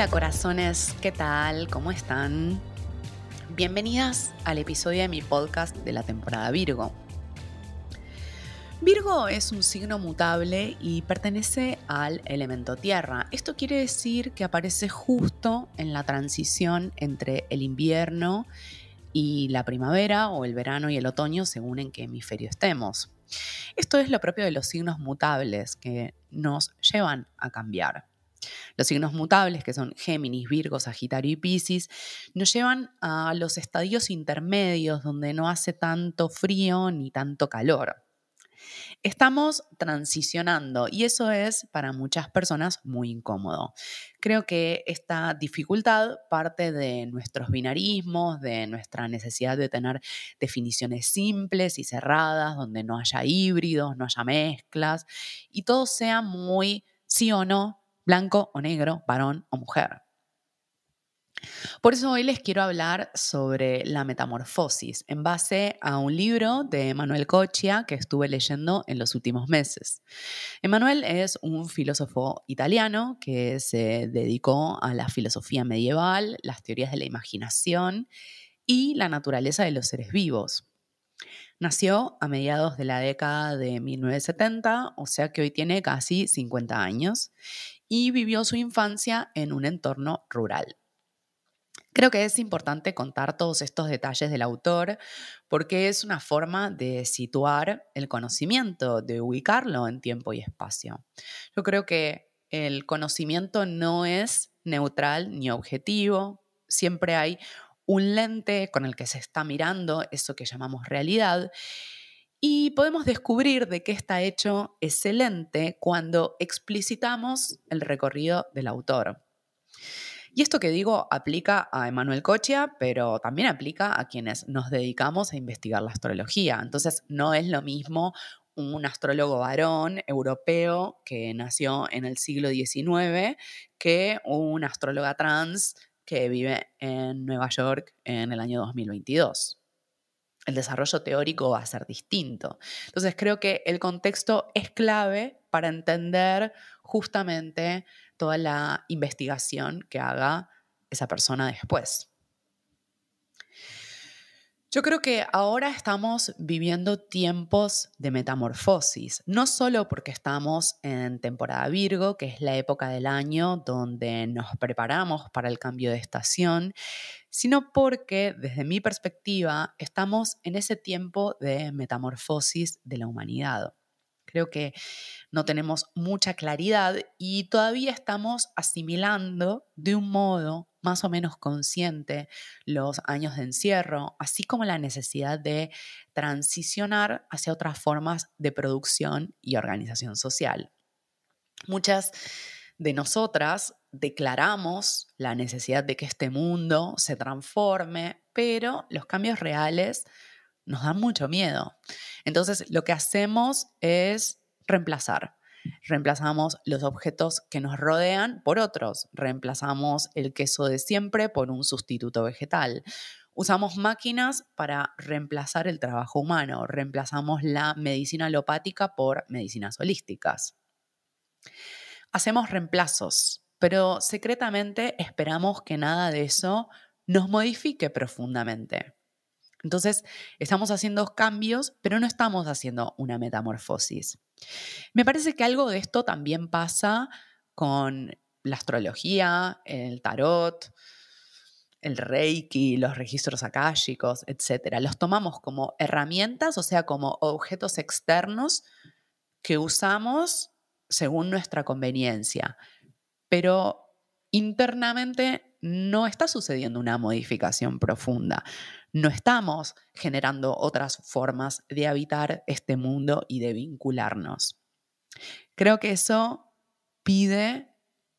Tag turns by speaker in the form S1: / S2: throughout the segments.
S1: Hola corazones, ¿qué tal? ¿Cómo están? Bienvenidas al episodio de mi podcast de la temporada Virgo. Virgo es un signo mutable y pertenece al elemento tierra. Esto quiere decir que aparece justo en la transición entre el invierno y la primavera o el verano y el otoño según en qué hemisferio estemos. Esto es lo propio de los signos mutables que nos llevan a cambiar. Los signos mutables, que son Géminis, Virgo, Sagitario y Piscis, nos llevan a los estadios intermedios donde no hace tanto frío ni tanto calor. Estamos transicionando y eso es para muchas personas muy incómodo. Creo que esta dificultad parte de nuestros binarismos, de nuestra necesidad de tener definiciones simples y cerradas, donde no haya híbridos, no haya mezclas y todo sea muy sí o no, blanco o negro, varón o mujer. Por eso hoy les quiero hablar sobre la metamorfosis en base a un libro de Emanuel Cochia que estuve leyendo en los últimos meses. Emanuel es un filósofo italiano que se dedicó a la filosofía medieval, las teorías de la imaginación y la naturaleza de los seres vivos. Nació a mediados de la década de 1970, o sea que hoy tiene casi 50 años, y vivió su infancia en un entorno rural. Creo que es importante contar todos estos detalles del autor porque es una forma de situar el conocimiento, de ubicarlo en tiempo y espacio. Yo creo que el conocimiento no es neutral ni objetivo, siempre hay un lente con el que se está mirando eso que llamamos realidad y podemos descubrir de qué está hecho ese lente cuando explicitamos el recorrido del autor. Y esto que digo aplica a Emanuel Cochia, pero también aplica a quienes nos dedicamos a investigar la astrología. Entonces, no es lo mismo un astrólogo varón europeo que nació en el siglo XIX que una astróloga trans que vive en Nueva York en el año 2022 el desarrollo teórico va a ser distinto. Entonces creo que el contexto es clave para entender justamente toda la investigación que haga esa persona después. Yo creo que ahora estamos viviendo tiempos de metamorfosis, no solo porque estamos en temporada Virgo, que es la época del año donde nos preparamos para el cambio de estación, sino porque desde mi perspectiva estamos en ese tiempo de metamorfosis de la humanidad. Creo que no tenemos mucha claridad y todavía estamos asimilando de un modo más o menos consciente los años de encierro, así como la necesidad de transicionar hacia otras formas de producción y organización social. Muchas de nosotras declaramos la necesidad de que este mundo se transforme, pero los cambios reales nos dan mucho miedo. Entonces, lo que hacemos es reemplazar. Reemplazamos los objetos que nos rodean por otros. Reemplazamos el queso de siempre por un sustituto vegetal. Usamos máquinas para reemplazar el trabajo humano. Reemplazamos la medicina alopática por medicinas holísticas. Hacemos reemplazos, pero secretamente esperamos que nada de eso nos modifique profundamente. Entonces, estamos haciendo cambios, pero no estamos haciendo una metamorfosis. Me parece que algo de esto también pasa con la astrología, el tarot, el reiki, los registros akáshicos, etc. Los tomamos como herramientas, o sea, como objetos externos que usamos según nuestra conveniencia. Pero internamente no está sucediendo una modificación profunda no estamos generando otras formas de habitar este mundo y de vincularnos. Creo que eso pide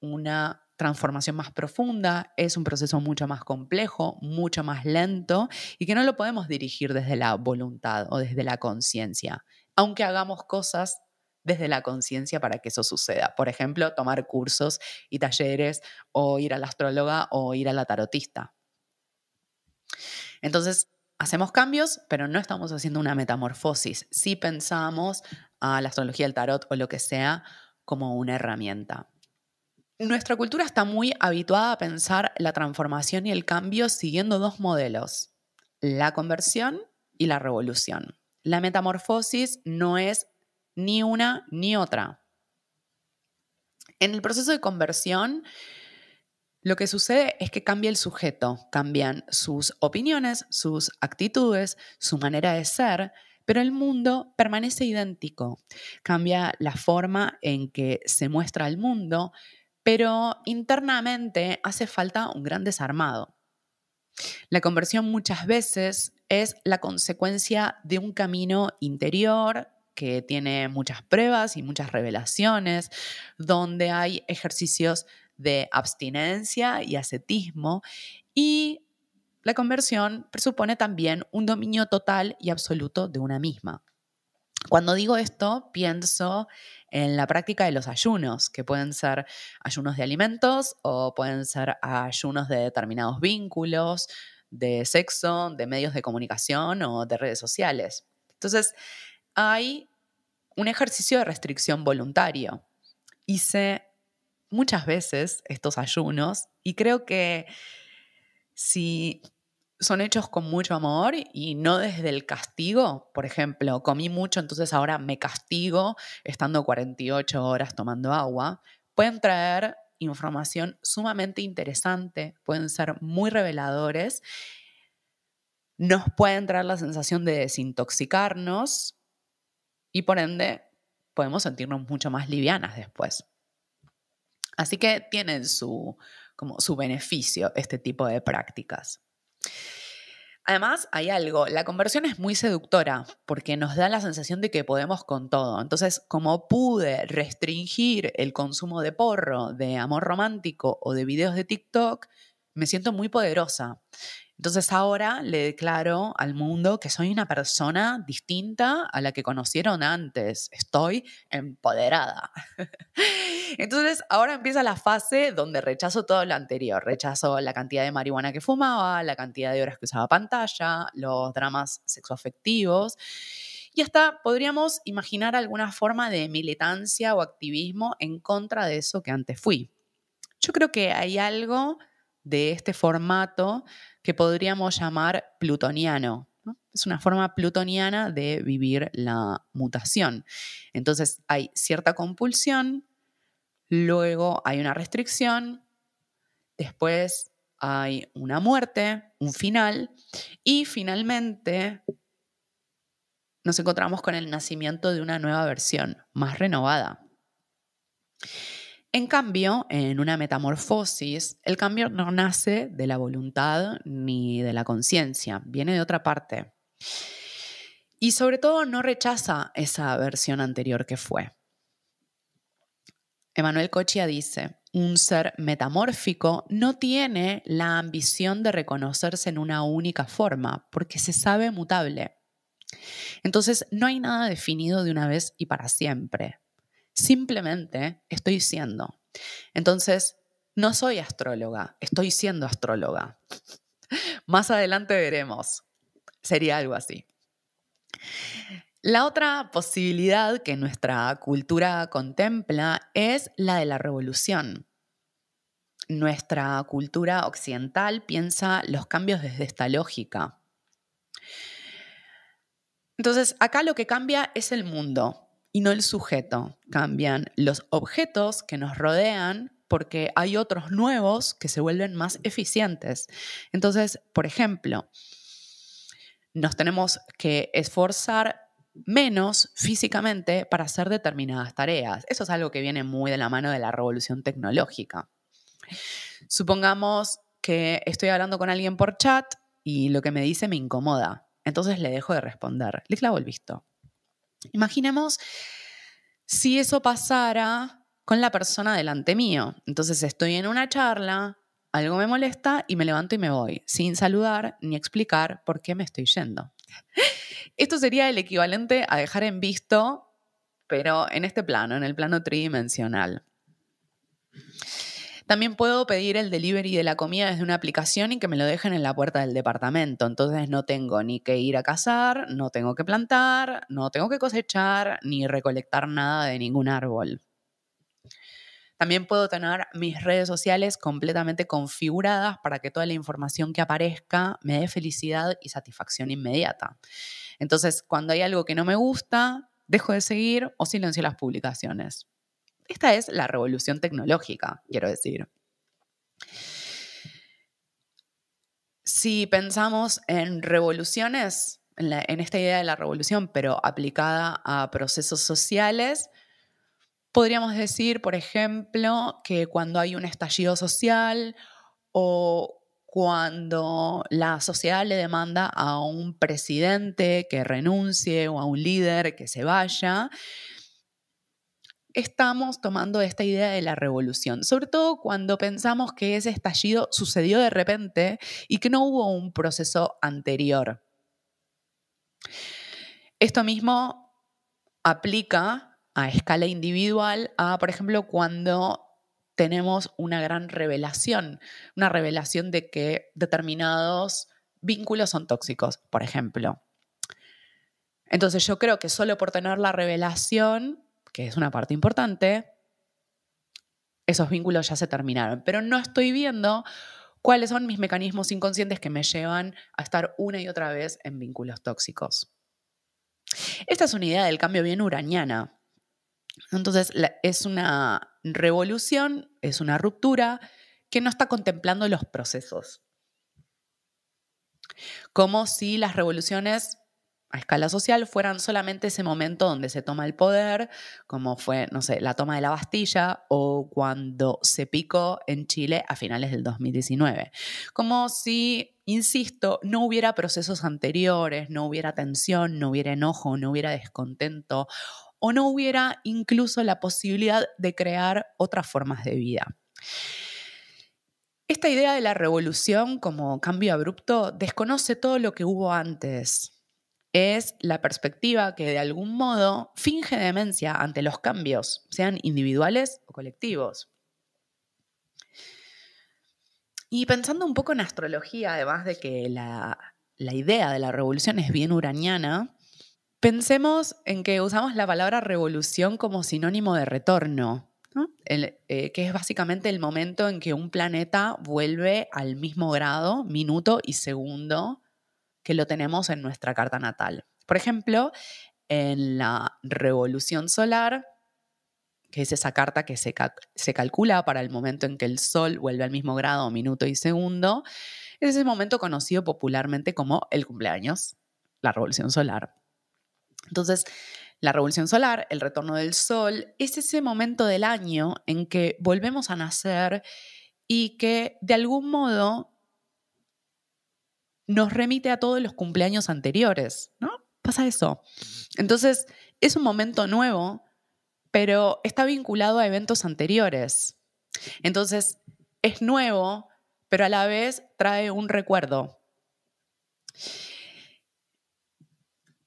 S1: una transformación más profunda, es un proceso mucho más complejo, mucho más lento y que no lo podemos dirigir desde la voluntad o desde la conciencia, aunque hagamos cosas desde la conciencia para que eso suceda. Por ejemplo, tomar cursos y talleres o ir a la astróloga o ir a la tarotista. Entonces, hacemos cambios, pero no estamos haciendo una metamorfosis. Si pensamos a la astrología, el tarot o lo que sea como una herramienta. Nuestra cultura está muy habituada a pensar la transformación y el cambio siguiendo dos modelos, la conversión y la revolución. La metamorfosis no es ni una ni otra. En el proceso de conversión, lo que sucede es que cambia el sujeto, cambian sus opiniones, sus actitudes, su manera de ser, pero el mundo permanece idéntico. Cambia la forma en que se muestra el mundo, pero internamente hace falta un gran desarmado. La conversión muchas veces es la consecuencia de un camino interior que tiene muchas pruebas y muchas revelaciones, donde hay ejercicios de abstinencia y ascetismo y la conversión presupone también un dominio total y absoluto de una misma. Cuando digo esto, pienso en la práctica de los ayunos, que pueden ser ayunos de alimentos o pueden ser ayunos de determinados vínculos, de sexo, de medios de comunicación o de redes sociales. Entonces, hay un ejercicio de restricción voluntario. Hice muchas veces estos ayunos y creo que si son hechos con mucho amor y no desde el castigo. Por ejemplo, comí mucho, entonces ahora me castigo estando 48 horas tomando agua. Pueden traer información sumamente interesante, pueden ser muy reveladores, nos pueden traer la sensación de desintoxicarnos y por ende podemos sentirnos mucho más livianas después. Así que tienen su, como su beneficio este tipo de prácticas. Además, hay algo, la conversión es muy seductora porque nos da la sensación de que podemos con todo. Entonces, como pude restringir el consumo de porro, de amor romántico o de videos de TikTok, me siento muy poderosa. Entonces ahora le declaro al mundo que soy una persona distinta a la que conocieron antes. Estoy empoderada. Entonces ahora empieza la fase donde rechazo todo lo anterior. Rechazo la cantidad de marihuana que fumaba, la cantidad de horas que usaba pantalla, los dramas sexoafectivos. Y hasta podríamos imaginar alguna forma de militancia o activismo en contra de eso que antes fui. Yo creo que hay algo de este formato que podríamos llamar plutoniano. Es una forma plutoniana de vivir la mutación. Entonces hay cierta compulsión, luego hay una restricción, después hay una muerte, un final, y finalmente nos encontramos con el nacimiento de una nueva versión, más renovada. En cambio, en una metamorfosis, el cambio no nace de la voluntad ni de la conciencia, viene de otra parte. Y sobre todo no rechaza esa versión anterior que fue. Emanuel Cochia dice, un ser metamórfico no tiene la ambición de reconocerse en una única forma, porque se sabe mutable. Entonces, no hay nada definido de una vez y para siempre. Simplemente estoy siendo. Entonces, no soy astróloga, estoy siendo astróloga. Más adelante veremos. Sería algo así. La otra posibilidad que nuestra cultura contempla es la de la revolución. Nuestra cultura occidental piensa los cambios desde esta lógica. Entonces, acá lo que cambia es el mundo, y no el sujeto. Cambian los objetos que nos rodean porque hay otros nuevos que se vuelven más eficientes. Entonces, por ejemplo, nos tenemos que esforzar menos físicamente para hacer determinadas tareas. Eso es algo que viene muy de la mano de la revolución tecnológica. Supongamos que estoy hablando con alguien por chat y lo que me dice me incomoda. Entonces le dejo de responder. Le clavo el visto. Imaginemos si eso pasara con la persona delante mío. Entonces estoy en una charla, algo me molesta y me levanto y me voy, sin saludar ni explicar por qué me estoy yendo. Esto sería el equivalente a dejar en visto, pero en este plano, en el plano tridimensional. También puedo pedir el delivery de la comida desde una aplicación y que me lo dejen en la puerta del departamento. Entonces no tengo ni que ir a cazar, no tengo que plantar, no tengo que cosechar ni recolectar nada de ningún árbol. También puedo tener mis redes sociales completamente configuradas para que toda la información que aparezca me dé felicidad y satisfacción inmediata. Entonces, cuando hay algo que no me gusta, dejo de seguir o silencio las publicaciones. Esta es la revolución tecnológica, quiero decir. Si pensamos en revoluciones, en, esta idea de la revolución, pero aplicada a procesos sociales, podríamos decir, por ejemplo, que cuando hay un estallido social o cuando la sociedad le demanda a un presidente que renuncie o a un líder que se vaya, estamos tomando esta idea de la revolución, sobre todo cuando pensamos que ese estallido sucedió de repente y que no hubo un proceso anterior. Esto mismo aplica a escala individual a, por ejemplo, cuando tenemos una gran revelación, una revelación de que determinados vínculos son tóxicos, por ejemplo. Entonces yo creo que solo por tener la revelación que es una parte importante, esos vínculos ya se terminaron. Pero no estoy viendo cuáles son mis mecanismos inconscientes que me llevan a estar una y otra vez en vínculos tóxicos. Esta es una idea del cambio bien uraniana. Entonces, es una revolución, es una ruptura que no está contemplando los procesos. Como si las revoluciones a escala social fueran solamente ese momento donde se toma el poder, como fue, no sé, la toma de la Bastilla o cuando se picó en Chile a finales del 2019. Como si, insisto, no hubiera procesos anteriores, no hubiera tensión, no hubiera enojo, no hubiera descontento o no hubiera incluso la posibilidad de crear otras formas de vida. Esta idea de la revolución como cambio abrupto desconoce todo lo que hubo antes es la perspectiva que de algún modo finge demencia ante los cambios, sean individuales o colectivos. Y pensando un poco en astrología, además de que la, idea de la revolución es bien uraniana, pensemos en que usamos la palabra revolución como sinónimo de retorno, eh, que es básicamente el momento en que un planeta vuelve al mismo grado, minuto y segundo que lo tenemos en nuestra carta natal. Por ejemplo, en la revolución solar, que es esa carta que se, se, calcula para el momento en que el Sol vuelve al mismo grado, minuto y segundo, es ese momento conocido popularmente como el cumpleaños, la revolución solar. Entonces, la revolución solar, el retorno del Sol, es ese momento del año en que volvemos a nacer y que de algún modo nos remite a todos los cumpleaños anteriores, ¿no? Pasa eso. Entonces, es un momento nuevo, pero está vinculado a eventos anteriores. Entonces, es nuevo, pero a la vez trae un recuerdo.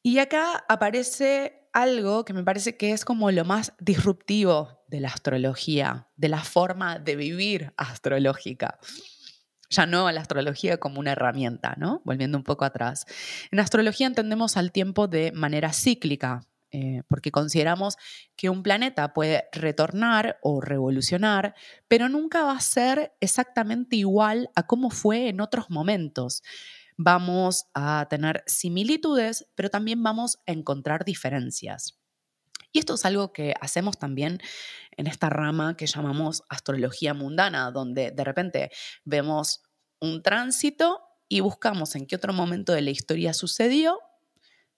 S1: Y acá aparece algo que me parece que es como lo más disruptivo de la astrología, de la forma de vivir astrológica ya no a la astrología como una herramienta, ¿no? Volviendo un poco atrás. En astrología entendemos al tiempo de manera cíclica, eh, porque consideramos que un planeta puede retornar o revolucionar, pero nunca va a ser exactamente igual a cómo fue en otros momentos. Vamos a tener similitudes, pero también vamos a encontrar diferencias. Y esto es algo que hacemos también en esta rama que llamamos astrología mundana, donde de repente vemos un tránsito y buscamos en qué otro momento de la historia sucedió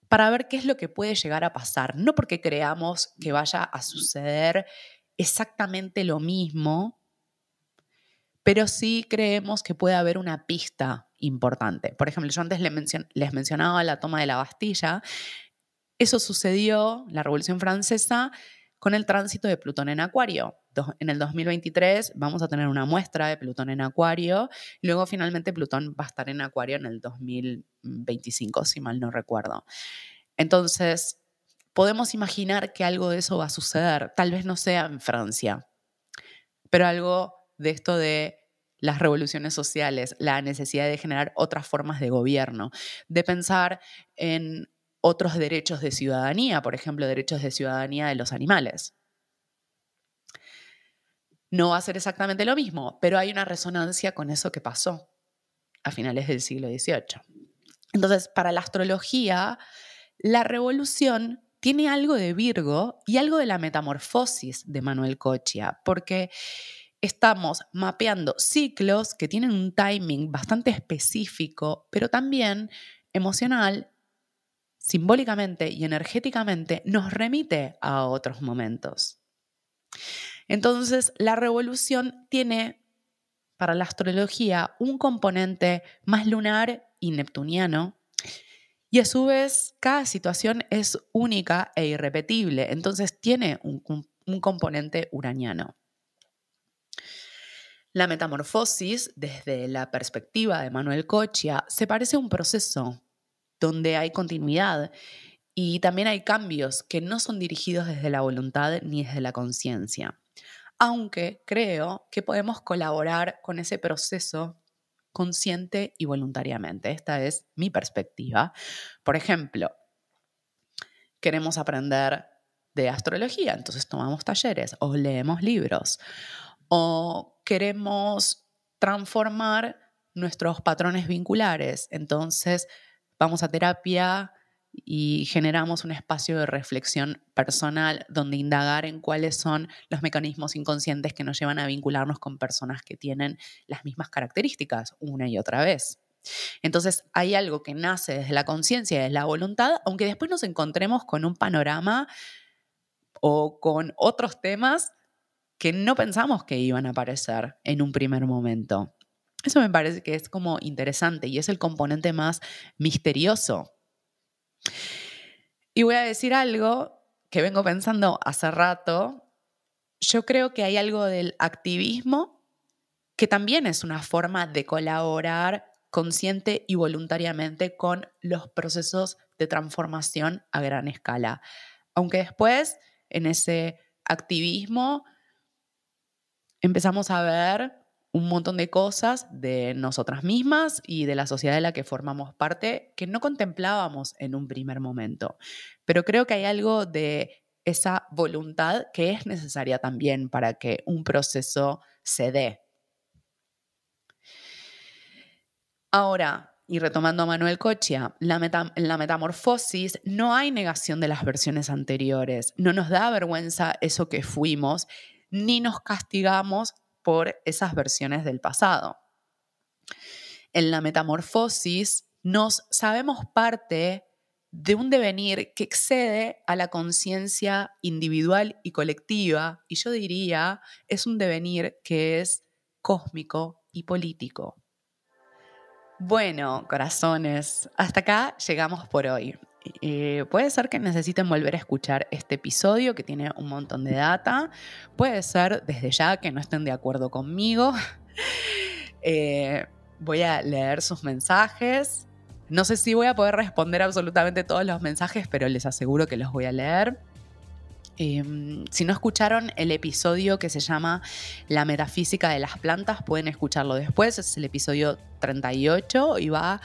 S1: para ver qué es lo que puede llegar a pasar. No porque creamos que vaya a suceder exactamente lo mismo, pero sí creemos que puede haber una pista importante. Por ejemplo, yo antes les, mencionaba la toma de la Bastilla eso sucedió, la Revolución Francesa, con el tránsito de Plutón en Acuario. En el 2023 vamos a tener una muestra de Plutón en Acuario luego finalmente Plutón va a estar en Acuario en el 2025, si mal no recuerdo. Entonces, podemos imaginar que algo de eso va a suceder. Tal vez no sea en Francia, pero algo de esto de las revoluciones sociales, la necesidad de generar otras formas de gobierno, de pensar en otros derechos de ciudadanía, por ejemplo, derechos de ciudadanía de los animales. no va a ser exactamente lo mismo, pero hay una resonancia con eso que pasó a finales del siglo XVIII. Entonces, para la astrología, la revolución tiene algo de Virgo y algo de la metamorfosis de Manuel Cochia, porque estamos mapeando ciclos que tienen un timing bastante específico, pero también emocional, simbólicamente y energéticamente nos remite a otros momentos. Entonces, la revolución tiene para la astrología un componente más lunar y neptuniano, y a su vez cada situación es única e irrepetible, entonces tiene un, componente uraniano. La metamorfosis, desde la perspectiva de Manuel Cochia, se parece a un proceso donde hay continuidad y también hay cambios que no son dirigidos desde la voluntad ni desde la conciencia. Aunque creo que podemos colaborar con ese proceso consciente y voluntariamente. Esta es mi perspectiva. Por ejemplo, queremos aprender de astrología, entonces tomamos talleres o leemos libros. O queremos transformar nuestros patrones vinculares, entonces vamos a terapia y generamos un espacio de reflexión personal donde indagar en cuáles son los mecanismos inconscientes que nos llevan a vincularnos con personas que tienen las mismas características una y otra vez. Entonces hay algo que nace desde la conciencia, desde la voluntad, aunque después nos encontremos con un panorama o con otros temas que no pensamos que iban a aparecer en un primer momento. Eso me parece que es como interesante y es el componente más misterioso. Y voy a decir algo que vengo pensando hace rato. Yo creo que hay algo del activismo que también es una forma de colaborar consciente y voluntariamente con los procesos de transformación a gran escala. Aunque después, en ese activismo, empezamos a ver un montón de cosas de nosotras mismas y de la sociedad de la que formamos parte que no contemplábamos en un primer momento. Pero creo que hay algo de esa voluntad que es necesaria también para que un proceso se dé. Ahora, y retomando a Manuel Cochia, la en la metamorfosis no hay negación de las versiones anteriores, no nos da vergüenza eso que fuimos, ni nos castigamos por esas versiones del pasado. En la metamorfosis nos sabemos parte de un devenir que excede a la conciencia individual y colectiva, y yo diría, es un devenir que es cósmico y político. Bueno, corazones, hasta acá llegamos por hoy. Eh, puede ser que necesiten volver a escuchar este episodio que tiene un montón de data. Puede ser desde ya que no estén de acuerdo conmigo. Eh, voy a leer sus mensajes. No sé si voy a poder responder absolutamente todos los mensajes, pero les aseguro que los voy a leer. Em, si no escucharon el episodio que se llama La metafísica de las plantas, pueden escucharlo después. Es el episodio 38 y va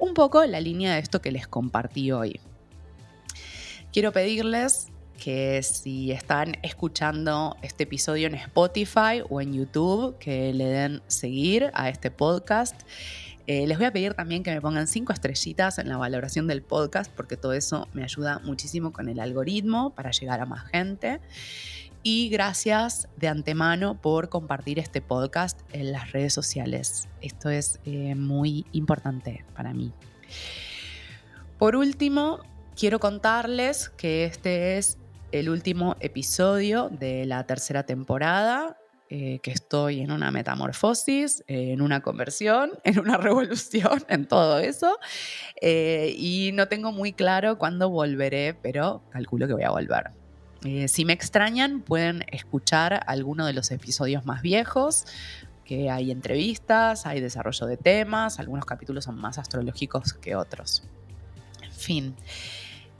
S1: un poco la línea de esto que les compartí hoy. Quiero pedirles que si están escuchando este episodio en Spotify o en YouTube, que le den seguir a este podcast. Eh, les voy a pedir también que me pongan cinco estrellitas en la valoración del podcast, porque todo eso me ayuda muchísimo con el algoritmo para llegar a más gente. Y gracias de antemano por compartir este podcast en las redes sociales. Esto es eh, muy importante para mí. Por último, quiero contarles que este es el último episodio de la tercera temporada. Eh, que estoy en una metamorfosis, en una conversión, en una revolución, en todo eso. Eh, y no tengo muy claro cuándo volveré, pero calculo que voy a volver. Eh, si me extrañan, pueden escuchar alguno de los episodios más viejos, que hay entrevistas, hay desarrollo de temas, algunos capítulos son más astrológicos que otros. En fin,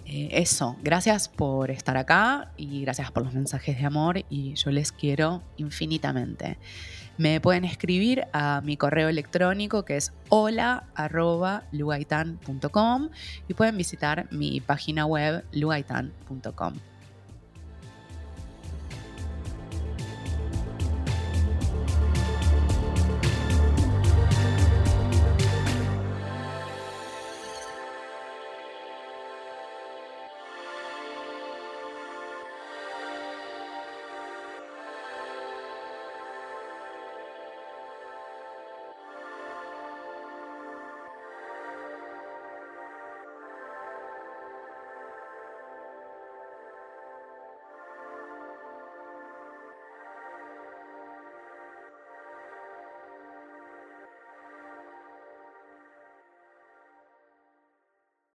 S1: eh, eso, gracias por estar acá y gracias por los mensajes de amor y yo les quiero infinitamente. Me pueden escribir a mi correo electrónico que es hola.lugaitan.com y pueden visitar mi página web lugaitan.com.